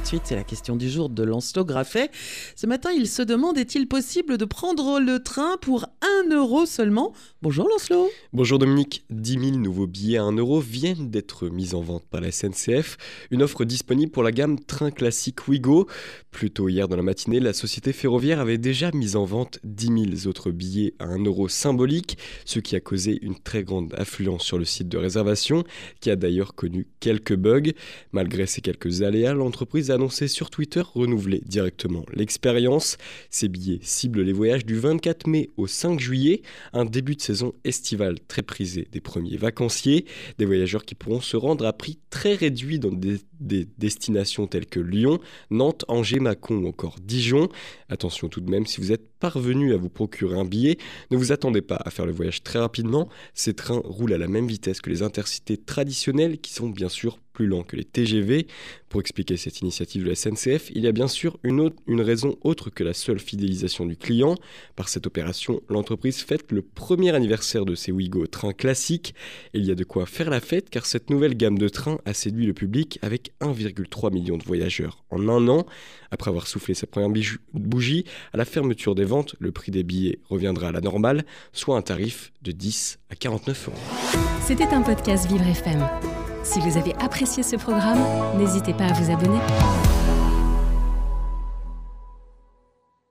Tout de suite, c'est la question du jour de Lancelot Graffet. Ce matin, il se demande est-il possible de prendre le train pour 1 euro seulement? Bonjour Lancelot. Bonjour Dominique. 10 000 nouveaux billets à 1 euro viennent d'être mis en vente par la SNCF. Une offre disponible pour la gamme train classique Wigo. Plus tôt hier dans la matinée, la société ferroviaire avait déjà mis en vente 10 000 autres billets à 1 euro symbolique, ce qui a causé une très grande affluence sur le site de réservation, qui a d'ailleurs connu quelques bugs. Malgré ces quelques aléas, l'entreprise a annoncé sur Twitter renouveler directement l'expérience. Ces billets ciblent les voyages du 24 mai au 5 juillet, un début de saison estivale très prisé des premiers vacanciers, des voyageurs qui pourront se rendre à prix très réduit dans des, des destinations telles que Lyon, Nantes, Angers, Mâcon ou encore Dijon. Attention tout de même, si vous êtes parvenu à vous procurer un billet, ne vous attendez pas à faire le voyage très rapidement. Ces trains roulent à la même vitesse que les intercités traditionnels qui sont bien sûr plus lents que les TGV. Pour expliquer cette initiative de la SNCF, il y a bien sûr une, autre, une raison autre que la seule fidélisation du client. Par cette opération, l'entreprise fête le premier anniversaire de ses Ouigo trains classiques. il y a de quoi faire la fête car cette nouvelle gamme de trains a séduit le public avec 1,3 million de voyageurs en un an. Après avoir soufflé sa première bougie, à la fermeture des ventes, le prix des billets reviendra à la normale, soit un tarif de 10 à 49 euros. C'était un podcast Vivre FM. Si vous avez apprécié ce programme, n'hésitez pas à vous abonner.